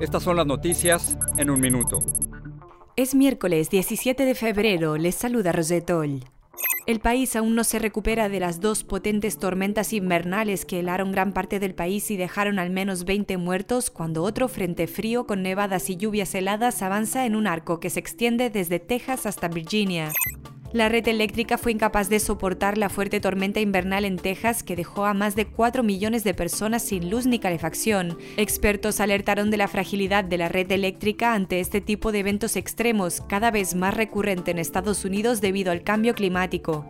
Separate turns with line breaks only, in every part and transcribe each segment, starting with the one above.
estas son las noticias en un minuto.
Es miércoles 17 de febrero, les saluda Rosetol. El país aún no se recupera de las dos potentes tormentas invernales que helaron gran parte del país y dejaron al menos 20 muertos cuando otro frente frío con nevadas y lluvias heladas avanza en un arco que se extiende desde Texas hasta Virginia. La red eléctrica fue incapaz de soportar la fuerte tormenta invernal en Texas que dejó a más de 4 millones de personas sin luz ni calefacción. Expertos alertaron de la fragilidad de la red eléctrica ante este tipo de eventos extremos, cada vez más recurrente en Estados Unidos debido al cambio climático.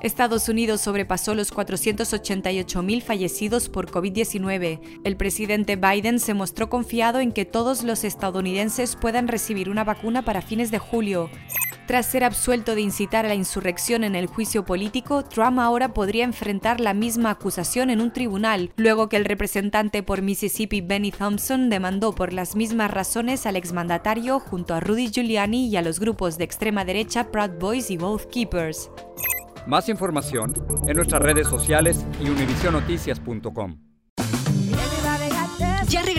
Estados Unidos sobrepasó los 488.000 fallecidos por COVID-19. El presidente Biden se mostró confiado en que todos los estadounidenses puedan recibir una vacuna para fines de julio. Tras ser absuelto de incitar a la insurrección en el juicio político, Trump ahora podría enfrentar la misma acusación en un tribunal, luego que el representante por Mississippi Benny Thompson demandó por las mismas razones al exmandatario junto a Rudy Giuliani y a los grupos de extrema derecha Proud Boys y Both Keepers.
Más información en nuestras redes sociales y univisionoticias.com.